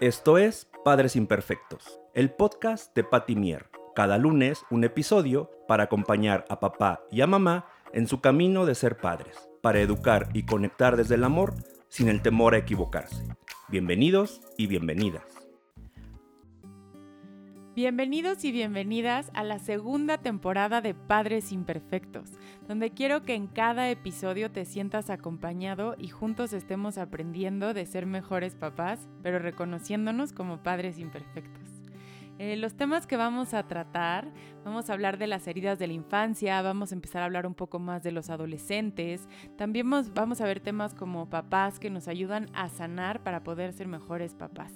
Esto es Padres Imperfectos, el podcast de Patty Mier. Cada lunes un episodio para acompañar a papá y a mamá en su camino de ser padres, para educar y conectar desde el amor sin el temor a equivocarse. Bienvenidos y bienvenidas. Bienvenidos y bienvenidas a la segunda temporada de Padres Imperfectos, donde quiero que en cada episodio te sientas acompañado y juntos estemos aprendiendo de ser mejores papás, pero reconociéndonos como padres imperfectos. Eh, los temas que vamos a tratar, vamos a hablar de las heridas de la infancia, vamos a empezar a hablar un poco más de los adolescentes, también vamos a ver temas como papás que nos ayudan a sanar para poder ser mejores papás.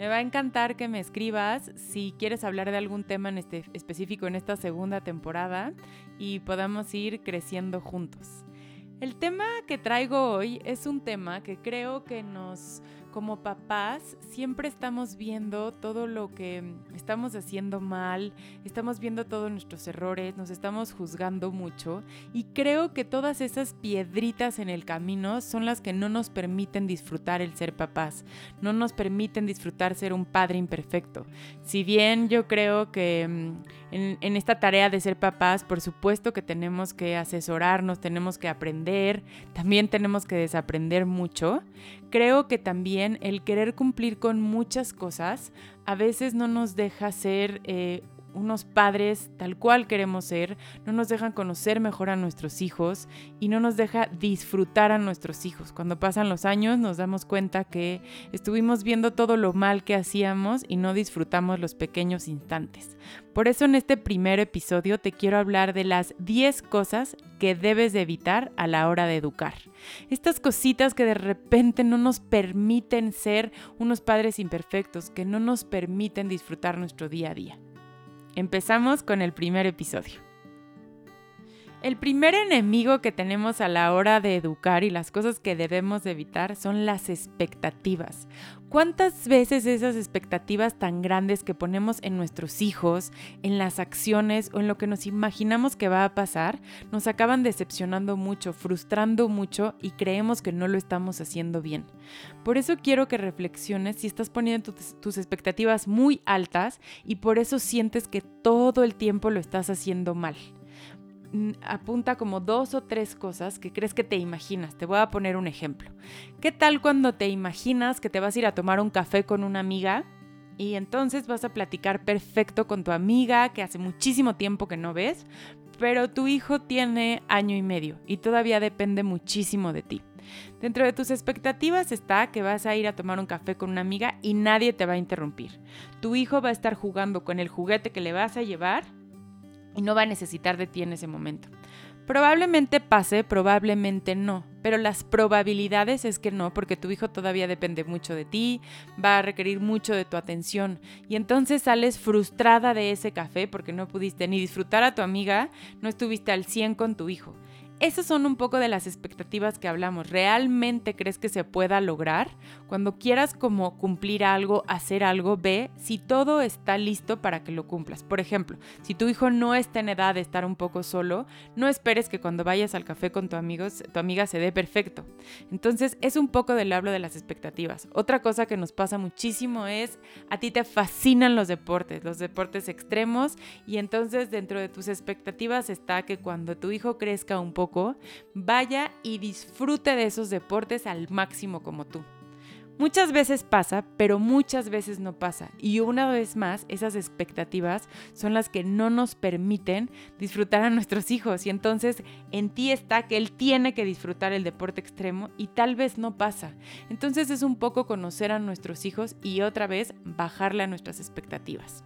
Me va a encantar que me escribas si quieres hablar de algún tema en este, específico en esta segunda temporada y podamos ir creciendo juntos. El tema que traigo hoy es un tema que creo que nos como papás siempre estamos viendo todo lo que estamos haciendo mal, estamos viendo todos nuestros errores, nos estamos juzgando mucho y creo que todas esas piedritas en el camino son las que no nos permiten disfrutar el ser papás, no nos permiten disfrutar ser un padre imperfecto. Si bien yo creo que mm, en, en esta tarea de ser papás, por supuesto que tenemos que asesorarnos, tenemos que aprender, también tenemos que desaprender mucho, creo que también el querer cumplir con muchas cosas a veces no nos deja ser eh, unos padres tal cual queremos ser, no nos dejan conocer mejor a nuestros hijos y no nos deja disfrutar a nuestros hijos. Cuando pasan los años nos damos cuenta que estuvimos viendo todo lo mal que hacíamos y no disfrutamos los pequeños instantes. Por eso en este primer episodio te quiero hablar de las 10 cosas que debes de evitar a la hora de educar. Estas cositas que de repente no nos permiten ser unos padres imperfectos, que no nos permiten disfrutar nuestro día a día. Empezamos con el primer episodio. El primer enemigo que tenemos a la hora de educar y las cosas que debemos evitar son las expectativas. ¿Cuántas veces esas expectativas tan grandes que ponemos en nuestros hijos, en las acciones o en lo que nos imaginamos que va a pasar, nos acaban decepcionando mucho, frustrando mucho y creemos que no lo estamos haciendo bien? Por eso quiero que reflexiones si estás poniendo tus, expectativas muy altas y por eso sientes que todo el tiempo lo estás haciendo mal apunta como dos o tres cosas que crees que te imaginas. Te voy a poner un ejemplo. ¿Qué tal cuando te imaginas que te vas a ir a tomar un café con una amiga y entonces vas a platicar perfecto con tu amiga que hace muchísimo tiempo que no ves, pero tu hijo tiene año y medio y todavía depende muchísimo de ti? Dentro de tus expectativas está que vas a ir a tomar un café con una amiga y nadie te va a interrumpir. Tu hijo va a estar jugando con el juguete que le vas a llevar y no va a necesitar de ti en ese momento. Probablemente pase, probablemente no, pero las probabilidades es que no, porque tu hijo todavía depende mucho de ti, va a requerir mucho de tu atención y entonces sales frustrada de ese café porque no pudiste ni disfrutar a tu amiga, no estuviste al 100 con tu hijo. Esas son un poco de las expectativas que hablamos. ¿Realmente crees que se pueda lograr? Cuando quieras como cumplir algo, hacer algo, ve si todo está listo para que lo cumplas. Por ejemplo, si tu hijo no está en edad de estar un poco solo, no esperes que cuando vayas al café con tu, amigos, tu amiga se dé perfecto. Entonces es un poco del hablo de las expectativas. Otra cosa que nos pasa muchísimo es a ti te fascinan los deportes, los deportes extremos y entonces dentro de tus expectativas está que cuando tu hijo crezca un poco, vaya y disfrute de esos deportes al máximo como tú. Muchas veces pasa, pero muchas veces no pasa. Y una vez más, esas expectativas son las que no nos permiten disfrutar a nuestros hijos. Y entonces en ti está que él tiene que disfrutar el deporte extremo y tal vez no pasa. Entonces es un poco conocer a nuestros hijos y otra vez bajarle a nuestras expectativas.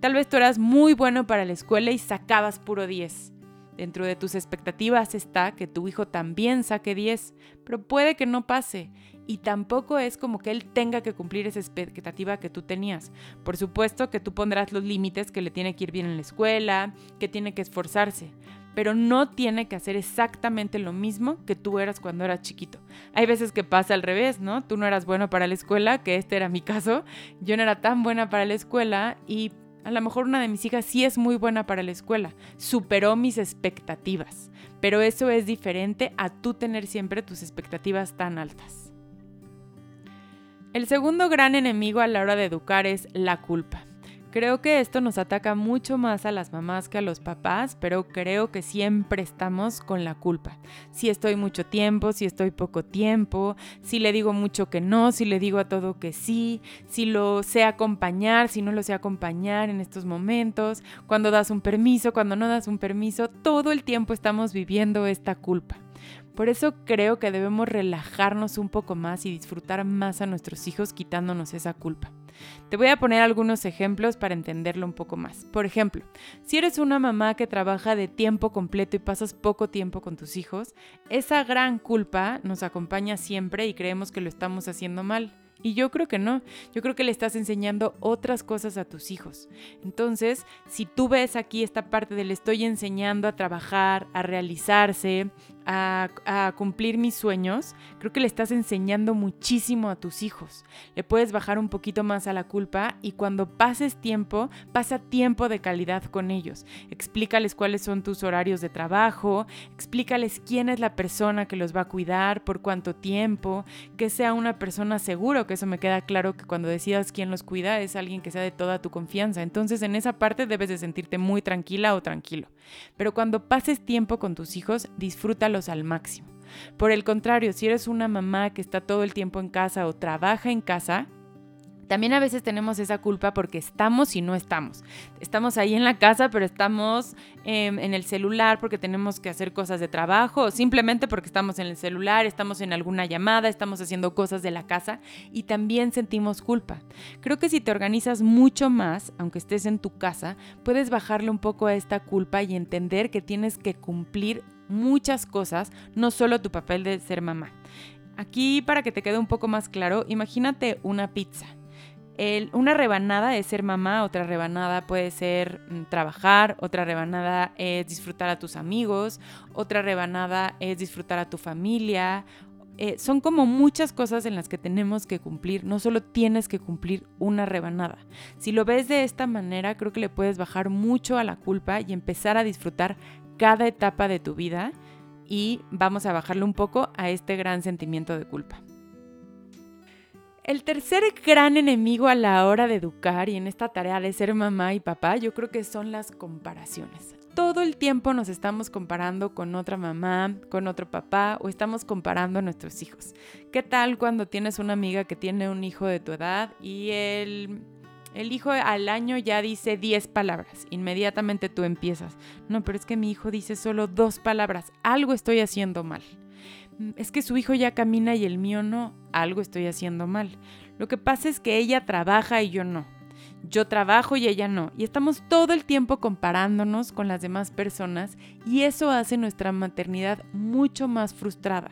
Tal vez tú eras muy bueno para la escuela y sacabas puro 10. Dentro de tus expectativas está que tu hijo también saque 10, pero puede que no pase y tampoco es como que él tenga que cumplir esa expectativa que tú tenías. Por supuesto que tú pondrás los límites que le tiene que ir bien en la escuela, que tiene que esforzarse, pero no tiene que hacer exactamente lo mismo que tú eras cuando eras chiquito. Hay veces que pasa al revés, ¿no? Tú no eras bueno para la escuela, que este era mi caso, yo no era tan buena para la escuela y a lo mejor una de mis hijas sí es muy buena para la escuela, superó mis expectativas, pero eso es diferente a tú tener siempre tus expectativas tan altas. El segundo gran enemigo a la hora de educar es la culpa. Creo que esto nos ataca mucho más a las mamás que a los papás, pero creo que siempre estamos con la culpa. Si estoy mucho tiempo, si estoy poco tiempo, si le digo mucho que no, si le digo a todo que sí, si lo sé acompañar, si no lo sé acompañar en estos momentos, cuando das un permiso, cuando no das un permiso, todo el tiempo estamos viviendo esta culpa. Por eso creo que debemos relajarnos un poco más y disfrutar más a nuestros hijos quitándonos esa culpa. Te voy a poner algunos ejemplos para entenderlo un poco más. Por ejemplo, si eres una mamá que trabaja de tiempo completo y pasas poco tiempo con tus hijos, esa gran culpa nos acompaña siempre y creemos que lo estamos haciendo mal. Y yo creo que no, yo creo que le estás enseñando otras cosas a tus hijos. Entonces, si tú ves aquí esta parte de le estoy enseñando a trabajar, a realizarse, a, cumplir mis sueños, creo que le estás enseñando muchísimo a tus hijos. Le puedes bajar un poquito más a la culpa y cuando pases tiempo, pasa tiempo de calidad con ellos. Explícales cuáles son tus horarios de trabajo, explícales quién es la persona que los va a cuidar, por cuánto tiempo, que sea una persona seguro, que eso me queda claro que cuando decidas quién los cuida es alguien que sea de toda tu confianza. Entonces en esa parte debes de sentirte muy tranquila o tranquilo. Pero cuando pases tiempo con tus hijos, disfrútalo al máximo. Por el contrario, si eres una mamá que está todo el tiempo en casa o trabaja en casa, también a veces tenemos esa culpa porque estamos y no estamos. Estamos ahí en la casa, pero estamos em, en el celular porque tenemos que hacer cosas de trabajo o simplemente porque estamos en el celular, estamos en alguna llamada, estamos haciendo cosas de la casa y también sentimos culpa. Creo que si te organizas mucho más, aunque estés en tu casa, puedes bajarle un poco a esta culpa y entender que tienes que cumplir muchas cosas, no solo tu papel de ser mamá. Aquí, para que te quede un poco más claro, imagínate una pizza una rebanada es ser mamá, otra rebanada puede ser mm, trabajar, otra rebanada es disfrutar a tus amigos, otra rebanada es disfrutar a tu familia. Eh, son como muchas cosas en las que tenemos que cumplir, no solo tienes que cumplir una rebanada. Si lo ves de esta manera, creo que le puedes bajar mucho a la culpa y empezar a disfrutar cada etapa de tu vida y vamos a bajarle un poco a este gran sentimiento de culpa. El tercer gran enemigo a la hora de educar y en esta tarea de ser mamá y papá, yo creo que son las comparaciones. Todo el tiempo nos estamos comparando con otra mamá, con otro papá o estamos comparando a nuestros hijos. ¿Qué tal cuando tienes una amiga que tiene un hijo de tu edad y el, el hijo al año ya dice 10 palabras? Inmediatamente tú empiezas. No, pero es que mi hijo dice solo dos palabras. Algo estoy haciendo mal. Es que su hijo ya camina y el mío no, algo estoy haciendo mal. Lo que pasa es que ella trabaja y yo no. Yo trabajo y ella no. Y estamos todo el tiempo comparándonos con las demás personas y eso hace nuestra maternidad mucho más frustrada.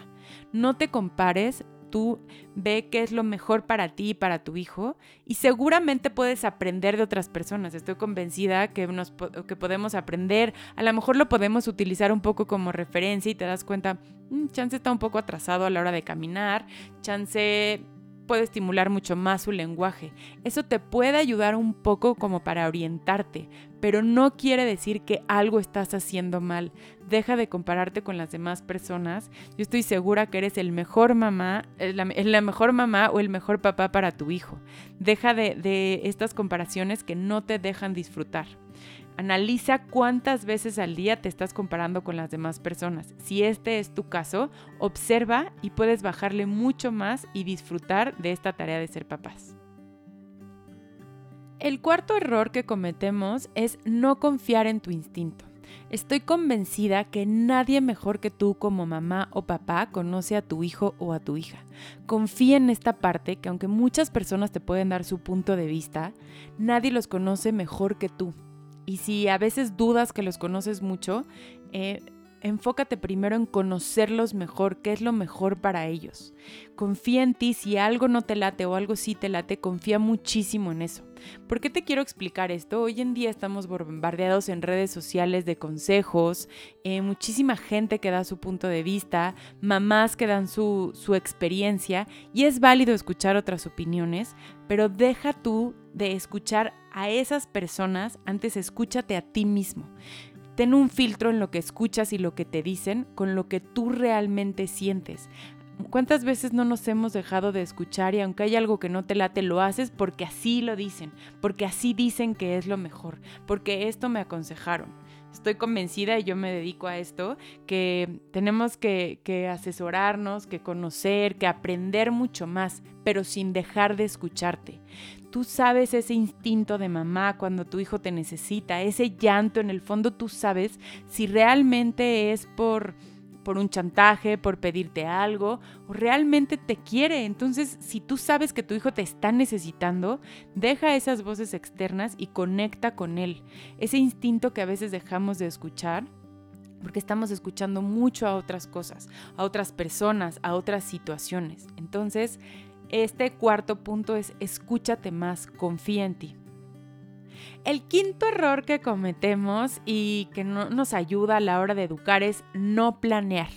No te compares, tú ve qué es lo mejor para ti y para tu hijo y seguramente puedes aprender de otras personas. Estoy convencida que, nos, que podemos aprender, a lo mejor lo podemos utilizar un poco como referencia y te das cuenta, mm, chance está un poco atrasado a la hora de caminar, chance puede estimular mucho más su lenguaje. Eso te puede ayudar un poco como para orientarte, pero no quiere decir que algo estás haciendo mal. Deja de compararte con las demás personas. Yo estoy segura que eres el mejor mamá, la, la mejor mamá o el mejor papá para tu hijo. Deja de, de estas comparaciones que no te dejan disfrutar. Analiza cuántas veces al día te estás comparando con las demás personas. Si este es tu caso, observa y puedes bajarle mucho más y disfrutar de esta tarea de ser papás. El cuarto error que cometemos es no confiar en tu instinto. Estoy convencida que nadie mejor que tú como mamá o papá conoce a tu hijo o a tu hija. Confía en esta parte que aunque muchas personas te pueden dar su punto de vista, nadie los conoce mejor que tú. Y si a veces dudas que los conoces mucho, eh, enfócate primero en conocerlos mejor, qué es lo mejor para ellos. Confía en ti, si algo no te late o algo sí te late, confía muchísimo en eso. ¿Por qué te quiero explicar esto? Hoy en día estamos bombardeados en redes sociales de consejos, eh, muchísima gente que da su punto de vista, mamás que dan su, su experiencia y es válido escuchar otras opiniones, pero deja tú de escuchar a esas personas, antes escúchate a ti mismo. Ten un filtro en lo que escuchas y lo que te dicen con lo que tú realmente sientes. ¿Cuántas veces no nos hemos dejado de escuchar y aunque hay algo que no te late, lo haces porque así lo dicen, porque así dicen que es lo mejor, porque esto me aconsejaron? Estoy convencida y yo me dedico a esto, que tenemos que, que asesorarnos, que conocer, que aprender mucho más, pero sin dejar de escucharte. Tú sabes ese instinto de mamá cuando tu hijo te necesita, ese llanto en el fondo tú sabes si realmente es por por un chantaje, por pedirte algo, o realmente te quiere. Entonces, si tú sabes que tu hijo te está necesitando, deja esas voces externas y conecta con él. Ese instinto que a veces dejamos de escuchar porque estamos escuchando mucho a otras cosas, a otras personas, a otras situaciones. Entonces, este cuarto punto es escúchate más, confía en ti. El quinto error que cometemos y que no nos ayuda a la hora de educar es no planear.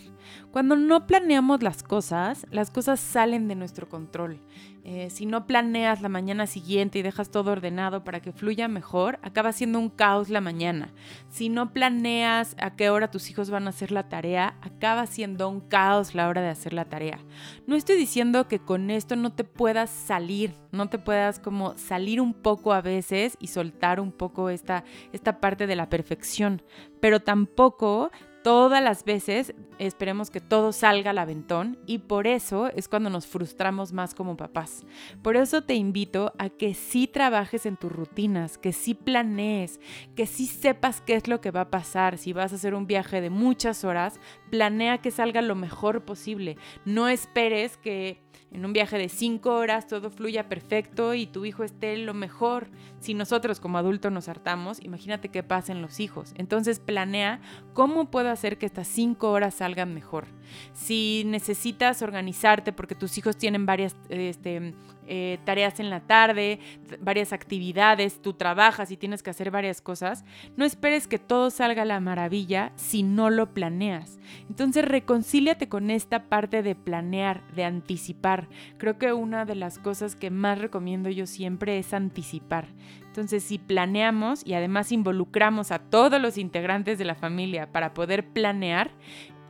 Cuando no planeamos las cosas, las cosas salen de nuestro control. Eh, si no planeas la mañana siguiente y dejas todo ordenado para que fluya mejor, acaba siendo un caos la mañana. Si no planeas a qué hora tus hijos van a hacer la tarea, acaba siendo un caos la hora de hacer la tarea. No estoy diciendo que con esto no te puedas salir, no te puedas como salir un poco a veces y soltar un poco esta, esta parte de la perfección, pero tampoco todas las veces esperemos que todo salga al aventón y por eso es cuando nos frustramos más como papás. Por eso te invito a que sí trabajes en tus rutinas, que sí planees, que sí sepas qué es lo que va a pasar. Si vas a hacer un viaje de muchas horas, planea que salga lo mejor posible. No esperes que en un viaje de cinco horas todo fluya perfecto y tu hijo esté lo mejor. Si nosotros como adultos nos hartamos, imagínate qué pasa en los hijos. Entonces planea cómo puedo hacer que estas cinco horas salgan mejor. Si necesitas organizarte porque tus hijos tienen varias este, eh, tareas en la tarde, varias actividades, tú trabajas y tienes que hacer varias cosas, no esperes que todo salga a la maravilla si no lo planeas. Entonces reconcíliate con esta parte de planear, de anticipar. Creo que una de las cosas que más recomiendo yo siempre es anticipar. Entonces, si planeamos y además involucramos a todos los integrantes de la familia para poder planear,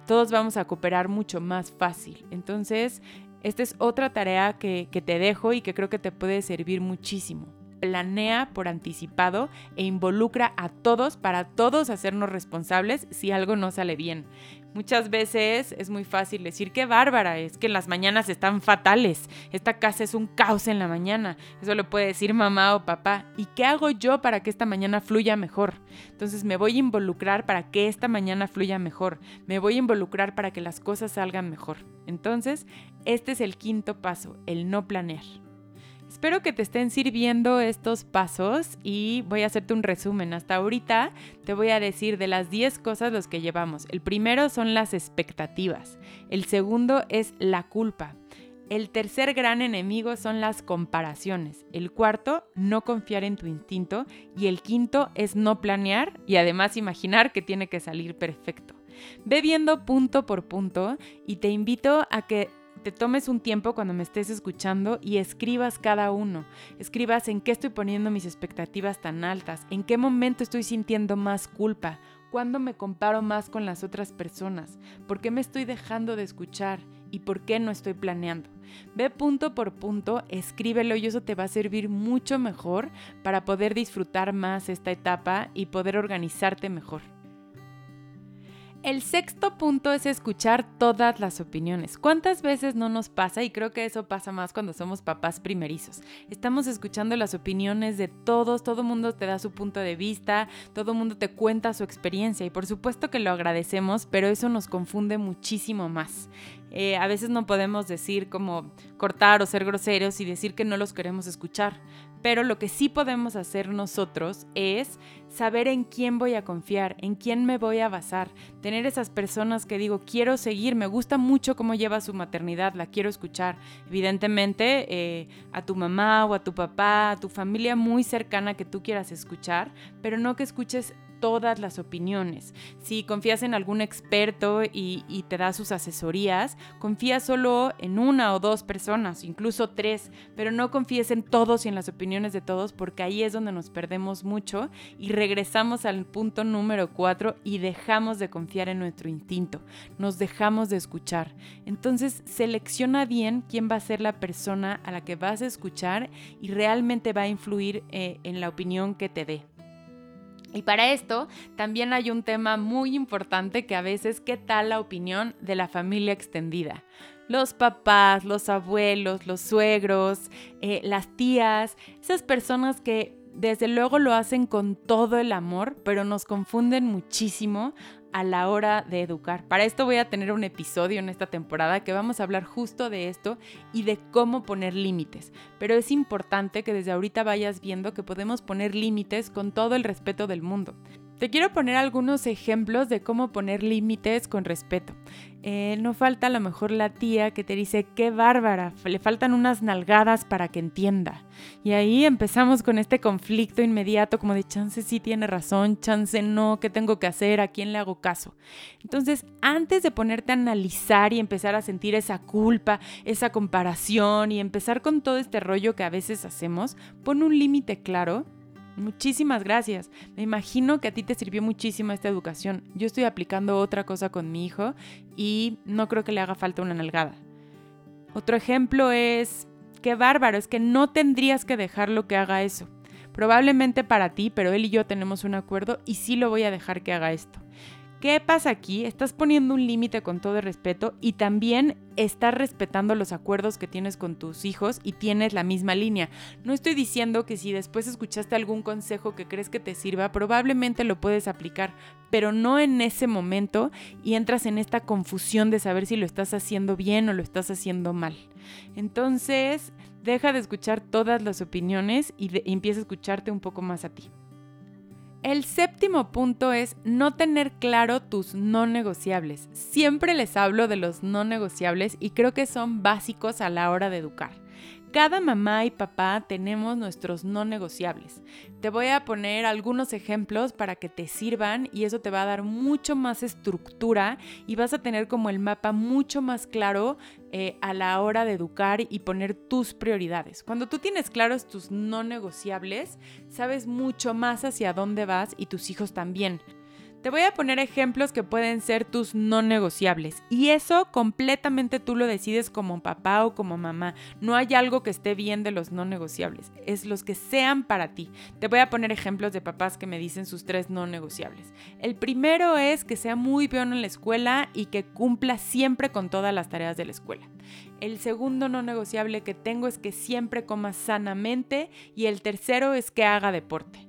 todos vamos a cooperar mucho más fácil. Entonces, esta es otra tarea que, te dejo y que creo que te puede servir muchísimo. Planea por anticipado e involucra a todos para todos hacernos responsables si algo no sale bien. Muchas veces es muy fácil decir que bárbara, es que las mañanas están fatales, esta casa es un caos en la mañana, eso lo puede decir mamá o papá. ¿Y qué hago yo para que esta mañana fluya mejor? Entonces me voy a involucrar para que esta mañana fluya mejor, me voy a involucrar para que las cosas salgan mejor. Entonces, este es el quinto paso, el no planear. Espero que te estén sirviendo estos pasos y voy a hacerte un resumen. Hasta ahorita te voy a decir de las 10 cosas los que llevamos. El primero son las expectativas. El segundo es la culpa. El tercer gran enemigo son las comparaciones. El cuarto, no confiar en tu instinto. Y el quinto es no planear y además imaginar que tiene que salir perfecto. Ve viendo punto por punto y te invito a que te tomes un tiempo cuando me estés escuchando y escribas cada uno. Escribas en qué estoy poniendo mis expectativas tan altas, en qué momento estoy sintiendo más culpa, cuándo me comparo más con las otras personas, por qué me estoy dejando de escuchar y por qué no estoy planeando. Ve punto por punto, escríbelo y eso te va a servir mucho mejor para poder disfrutar más esta etapa y poder organizarte mejor. El sexto punto es escuchar todas las opiniones. ¿Cuántas veces no nos pasa? Y creo que eso pasa más cuando somos papás primerizos. Estamos escuchando las opiniones de todos, todo mundo te da su punto de vista, todo mundo te cuenta su experiencia y por supuesto que lo agradecemos, pero eso nos confunde muchísimo más. Eh, a veces no podemos decir como cortar o ser groseros y decir que no los queremos escuchar, pero lo que sí podemos hacer nosotros es saber en quién voy a confiar, en quién me voy a basar, tener esas personas que digo, quiero seguir, me gusta mucho cómo lleva su maternidad, la quiero escuchar. Evidentemente, eh, a tu mamá o a tu papá, a tu familia muy cercana que tú quieras escuchar, pero no que escuches todas las opiniones. Si confías en algún experto y, te da sus asesorías, confía solo en una o dos personas, incluso tres, pero no confíes en todos y en las opiniones de todos porque ahí es donde nos perdemos mucho y regresamos al punto número cuatro y dejamos de confiar en nuestro instinto, nos dejamos de escuchar. Entonces selecciona bien quién va a ser la persona a la que vas a escuchar y realmente va a influir eh, en la opinión que te dé. Y para esto también hay un tema muy importante que a veces, ¿qué tal la opinión de la familia extendida? Los papás, los abuelos, los suegros, eh, las tías, esas personas que desde luego lo hacen con todo el amor, pero nos confunden muchísimo a la hora de educar. Para esto voy a tener un episodio en esta temporada que vamos a hablar justo de esto y de cómo poner límites. Pero es importante que desde ahorita vayas viendo que podemos poner límites con todo el respeto del mundo. Te quiero poner algunos ejemplos de cómo poner límites con respeto. Eh, no falta a lo mejor la tía que te dice, qué bárbara, le faltan unas nalgadas para que entienda. Y ahí empezamos con este conflicto inmediato como de chance sí tiene razón, chance no, ¿qué tengo que hacer? ¿A quién le hago caso? Entonces, antes de ponerte a analizar y empezar a sentir esa culpa, esa comparación y empezar con todo este rollo que a veces hacemos, pon un límite claro Muchísimas gracias. Me imagino que a ti te sirvió muchísimo esta educación. Yo estoy aplicando otra cosa con mi hijo y no creo que le haga falta una nalgada. Otro ejemplo es, qué bárbaro, es que no tendrías que dejarlo que haga eso. Probablemente para ti, pero él y yo tenemos un acuerdo y sí lo voy a dejar que haga esto. ¿Qué pasa aquí? Estás poniendo un límite con todo respeto y también estás respetando los acuerdos que tienes con tus hijos y tienes la misma línea. No estoy diciendo que si después escuchaste algún consejo que crees que te sirva, probablemente lo puedes aplicar, pero no en ese momento y entras en esta confusión de saber si lo estás haciendo bien o lo estás haciendo mal. Entonces, deja de escuchar todas las opiniones y empieza a escucharte un poco más a ti. El séptimo punto es no tener claro tus no negociables. Siempre les hablo de los no negociables y creo que son básicos a la hora de educar cada mamá y papá tenemos nuestros no negociables. Te voy a poner algunos ejemplos para que te sirvan y eso te va a dar mucho más estructura y vas a tener como el mapa mucho más claro eh, a la hora de educar y poner tus prioridades. Cuando tú tienes claros tus no negociables, sabes mucho más hacia dónde vas y tus hijos también. Te voy a poner ejemplos que pueden ser tus no negociables y eso completamente tú lo decides como papá o como mamá. No hay algo que esté bien de los no negociables, es los que sean para ti. Te voy a poner ejemplos de papás que me dicen sus tres no negociables. El primero es que sea muy bueno en la escuela y que cumpla siempre con todas las tareas de la escuela. El segundo no negociable que tengo es que siempre coma sanamente y el tercero es que haga deporte.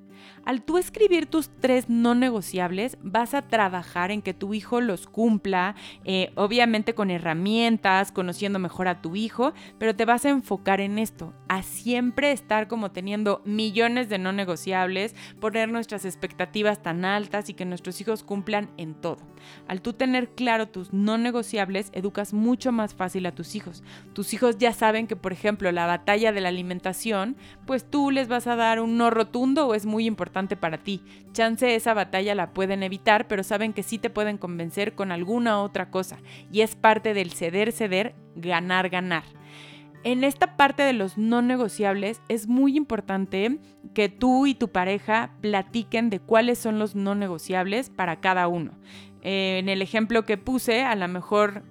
Al tú escribir tus tres no negociables, vas a trabajar en que tu hijo los cumpla, eh, obviamente con herramientas, conociendo mejor a tu hijo, pero te vas a enfocar en esto, a siempre estar como teniendo millones de no negociables, poner nuestras expectativas tan altas y que nuestros hijos cumplan en todo. Al tú tener claro tus no negociables, educas mucho más fácil a tus hijos. Tus hijos ya saben que, por ejemplo, la batalla de la alimentación, pues tú les vas a dar un no rotundo o es muy importante para ti. Chance esa batalla la pueden evitar, pero saben que sí te pueden convencer con alguna otra cosa. Y es parte del ceder, ceder, ganar, ganar. En esta parte de los no negociables es muy importante que tú y tu pareja platiquen de cuáles son los no negociables para cada uno. Eh, en el ejemplo que puse, a lo mejor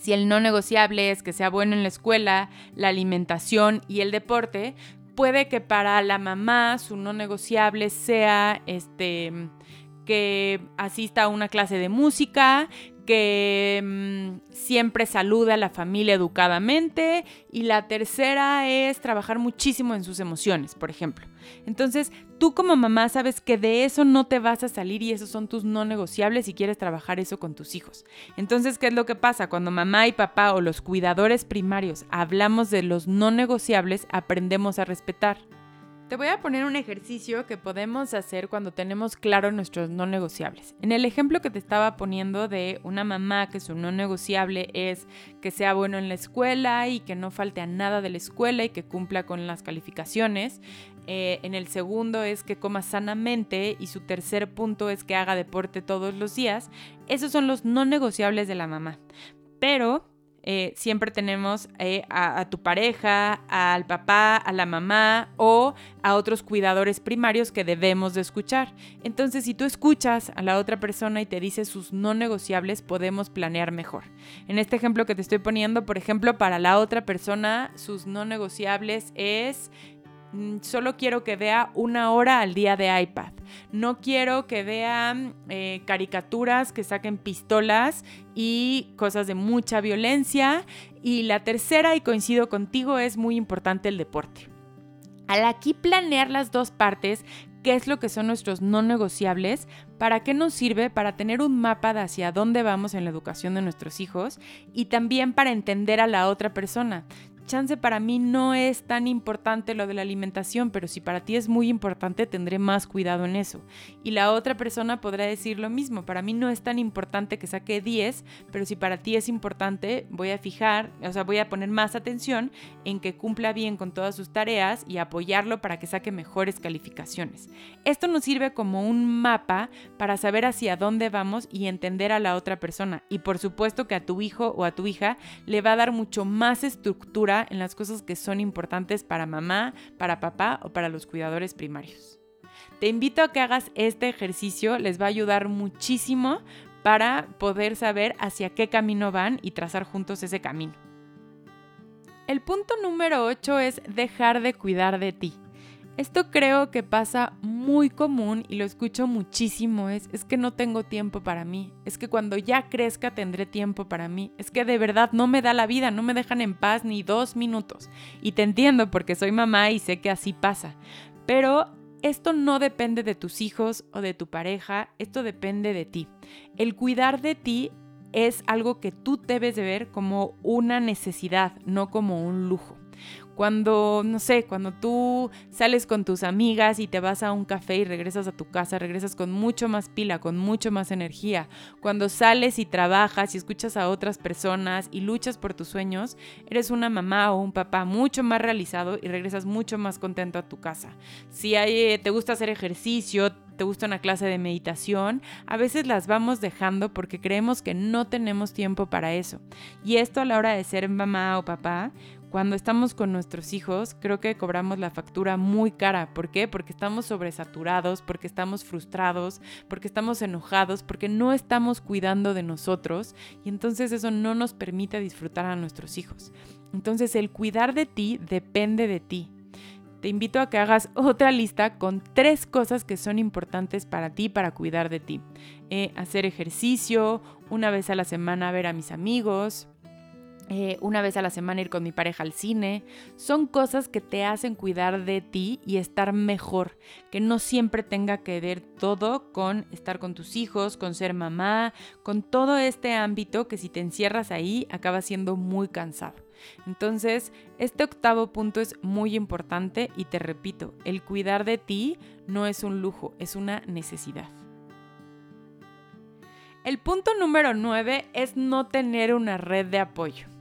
si el no negociable es que sea bueno en la escuela, la alimentación y el deporte, puede que para la mamá su no negociable sea este que asista a una clase de música, que mm, siempre saluda a la familia educadamente y la tercera es trabajar muchísimo en sus emociones, por ejemplo. Entonces, tú como mamá sabes que de eso no te vas a salir y esos son tus no negociables y quieres trabajar eso con tus hijos. Entonces, ¿qué es lo que pasa? Cuando mamá y papá o los cuidadores primarios hablamos de los no negociables, aprendemos a respetar. Te voy a poner un ejercicio que podemos hacer cuando tenemos claro nuestros no negociables. En el ejemplo que te estaba poniendo de una mamá que su no negociable es que sea bueno en la escuela y que no falte a nada de la escuela y que cumpla con las calificaciones. Eh, en el segundo es que coma sanamente y su tercer punto es que haga deporte todos los días. Esos son los no negociables de la mamá. Pero eh, siempre tenemos eh, a, tu pareja, al papá, a la mamá o a otros cuidadores primarios que debemos de escuchar. Entonces, si tú escuchas a la otra persona y te dice sus no negociables, podemos planear mejor. En este ejemplo que te estoy poniendo, por ejemplo, para la otra persona, sus no negociables es solo quiero que vea una hora al día de iPad. No quiero que vea eh, caricaturas que saquen pistolas y cosas de mucha violencia. Y la tercera, y coincido contigo, es muy importante el deporte. Al aquí planear las dos partes, qué es lo que son nuestros no negociables, para qué nos sirve para tener un mapa de hacia dónde vamos en la educación de nuestros hijos y también para entender a la otra persona chance para mí no es tan importante lo de la alimentación, pero si para ti es muy importante, tendré más cuidado en eso. Y la otra persona podrá decir lo mismo, para mí no es tan importante que saque 10, pero si para ti es importante, voy a fijar, o sea, voy a poner más atención en que cumpla bien con todas sus tareas y apoyarlo para que saque mejores calificaciones. Esto nos sirve como un mapa para saber hacia dónde vamos y entender a la otra persona. Y por supuesto que a tu hijo o a tu hija le va a dar mucho más estructura en las cosas que son importantes para mamá, para papá o para los cuidadores primarios. Te invito a que hagas este ejercicio, les va a ayudar muchísimo para poder saber hacia qué camino van y trazar juntos ese camino. El punto número 8 es dejar de cuidar de ti. Esto creo que pasa muy común y lo escucho muchísimo, es, es que no tengo tiempo para mí, es que cuando ya crezca tendré tiempo para mí, es que de verdad no me da la vida, no me dejan en paz ni dos minutos. Y te entiendo porque soy mamá y sé que así pasa, pero esto no depende de tus hijos o de tu pareja, esto depende de ti. El cuidar de ti es algo que tú debes de ver como una necesidad, no como un lujo. Cuando, no sé, cuando tú sales con tus amigas y te vas a un café y regresas a tu casa, regresas con mucho más pila, con mucho más energía. Cuando sales y trabajas y escuchas a otras personas y luchas por tus sueños, eres una mamá o un papá mucho más realizado y regresas mucho más contento a tu casa. Si hay, te gusta hacer ejercicio, te gusta una clase de meditación, a veces las vamos dejando porque creemos que no tenemos tiempo para eso. Y esto a la hora de ser mamá o papá, cuando estamos con nuestros hijos, creo que cobramos la factura muy cara. ¿Por qué? Porque estamos sobresaturados, porque estamos frustrados, porque estamos enojados, porque no estamos cuidando de nosotros y entonces eso no nos permite disfrutar a nuestros hijos. Entonces el cuidar de ti depende de ti. Te invito a que hagas otra lista con tres cosas que son importantes para ti para cuidar de ti. Eh, hacer ejercicio, una vez a la semana ver a mis amigos, eh, una vez a la semana ir con mi pareja al cine. Son cosas que te hacen cuidar de ti y estar mejor, que no siempre tenga que ver todo con estar con tus hijos, con ser mamá, con todo este ámbito que si te encierras ahí acaba siendo muy cansado. Entonces, este octavo punto es muy importante y te repito, el cuidar de ti no es un lujo, es una necesidad. El punto número 9 es no tener una red de apoyo.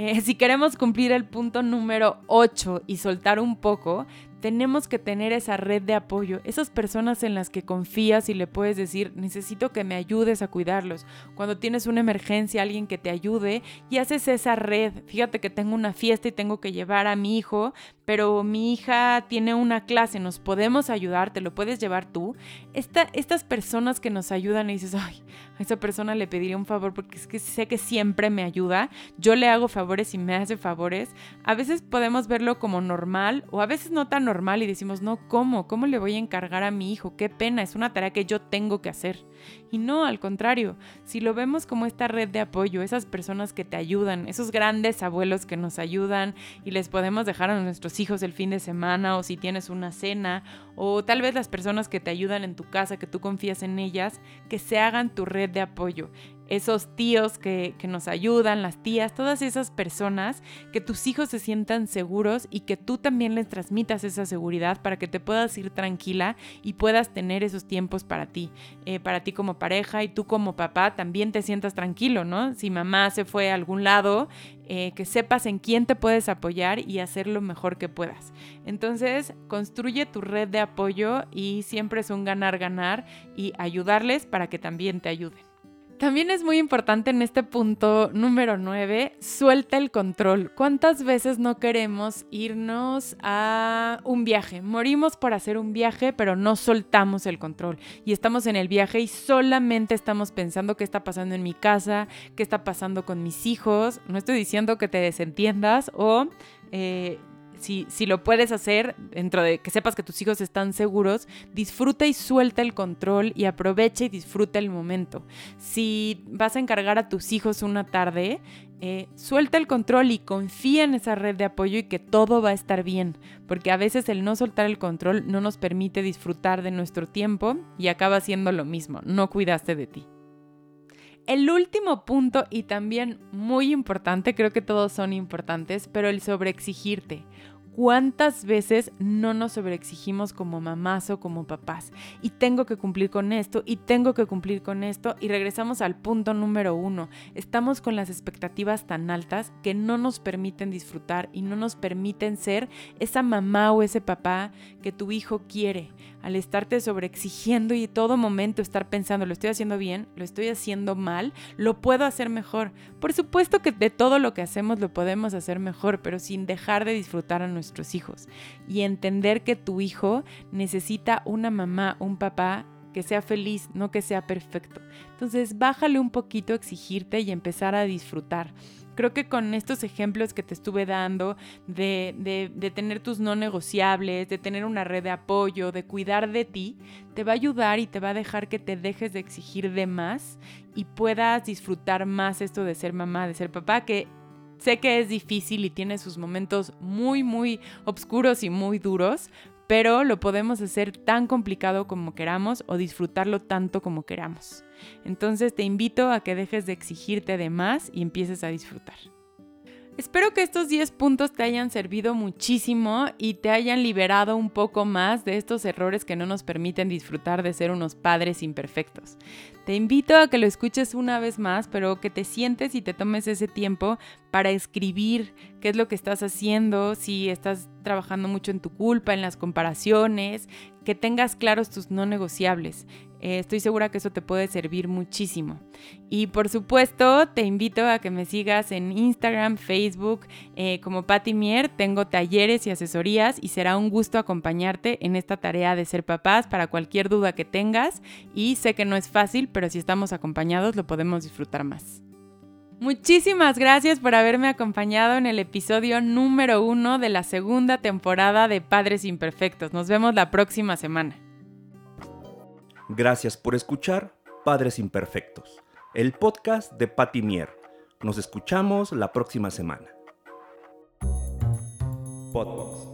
Eh, si queremos cumplir el punto número 8 y soltar un poco, tenemos que tener esa red de apoyo, esas personas en las que confías y le puedes decir, necesito que me ayudes a cuidarlos. Cuando tienes una emergencia, alguien que te ayude y haces esa red. Fíjate que tengo una fiesta y tengo que llevar a mi hijo, pero mi hija tiene una clase, nos podemos ayudar, te lo puedes llevar tú. estas personas que nos ayudan y dices, ay, a esa persona le pediría un favor porque es que sé que siempre me ayuda, yo le hago favores y me hace favores. A veces podemos verlo como normal o a veces no tan normal y decimos, no, ¿cómo? ¿Cómo le voy a encargar a mi hijo? Qué pena, es una tarea que yo tengo que hacer. Y no, al contrario, si lo vemos como esta red de apoyo, esas personas que te ayudan, esos grandes abuelos que nos ayudan y les podemos dejar a nuestros hijos el fin de semana o si tienes una cena o tal vez las personas que te ayudan en tu casa, que tú confías en ellas, que se hagan tu red de apoyo. Esos tíos que, que nos ayudan, las tías, todas esas personas, que tus hijos se sientan seguros y que tú también les transmitas esa seguridad para que te puedas ir tranquila y puedas tener esos tiempos para ti, eh, para ti como pareja y tú como papá también te sientas tranquilo, ¿no? Si mamá se fue a algún lado, eh, que sepas en quién te puedes apoyar y hacer lo mejor que puedas. Entonces, construye tu red de apoyo y siempre es un ganar-ganar y ayudarles para que también te ayuden. También es muy importante en este punto número 9, suelta el control. ¿Cuántas veces no queremos irnos a un viaje? Morimos por hacer un viaje, pero no soltamos el control. Y estamos en el viaje y solamente estamos pensando qué está pasando en mi casa, qué está pasando con mis hijos. No estoy diciendo que te desentiendas o... Eh, si, lo puedes hacer, dentro de que sepas que tus hijos están seguros, disfruta y suelta el control y aprovecha y disfruta el momento. Si vas a encargar a tus hijos una tarde, eh, suelta el control y confía en esa red de apoyo y que todo va a estar bien, porque a veces el no soltar el control no nos permite disfrutar de nuestro tiempo y acaba siendo lo mismo, no cuidaste de ti. El último punto y también muy importante, creo que todos son importantes, pero el sobreexigirte. ¿Cuántas veces no nos sobreexigimos como mamás o como papás? Y tengo que cumplir con esto, y tengo que cumplir con esto, y regresamos al punto número uno. Estamos con las expectativas tan altas que no nos permiten disfrutar y no nos permiten ser esa mamá o ese papá que tu hijo quiere. Al estarte sobreexigiendo y todo momento estar pensando, lo estoy haciendo bien, lo estoy haciendo mal, lo puedo hacer mejor. Por supuesto que de todo lo que hacemos lo podemos hacer mejor, pero sin dejar de disfrutar a nuestro nuestros hijos y entender que tu hijo necesita una mamá, un papá que sea feliz, no que sea perfecto. Entonces, bájale un poquito exigirte y empezar a disfrutar. Creo que con estos ejemplos que te estuve dando, de, de, de, tener tus no negociables, de tener una red de apoyo, de cuidar de ti, te va a ayudar y te va a dejar que te dejes de exigir de más y puedas disfrutar más esto de ser mamá, de ser papá, que Sé que es difícil y tiene sus momentos muy, muy oscuros y muy duros, pero lo podemos hacer tan complicado como queramos o disfrutarlo tanto como queramos. Entonces te invito a que dejes de exigirte de más y empieces a disfrutar. Espero que estos 10 puntos te hayan servido muchísimo y te hayan liberado un poco más de estos errores que no nos permiten disfrutar de ser unos padres imperfectos. Te invito a que lo escuches una vez más, pero que te sientes y te tomes ese tiempo para escribir qué es lo que estás haciendo, si estás trabajando mucho en tu culpa, en las comparaciones, que tengas claros tus no negociables. Eh, estoy segura que eso te puede servir muchísimo. Y por supuesto, te invito a que me sigas en Instagram, Facebook, eh, como Patty Mier. Tengo talleres y asesorías y será un gusto acompañarte en esta tarea de ser papás para cualquier duda que tengas. Y sé que no es fácil, pero si estamos acompañados lo podemos disfrutar más. Muchísimas gracias por haberme acompañado en el episodio número uno de la segunda temporada de Padres Imperfectos. Nos vemos la próxima semana. Gracias por escuchar Padres Imperfectos, el podcast de Patty Mier. Nos escuchamos la próxima semana. Podbox.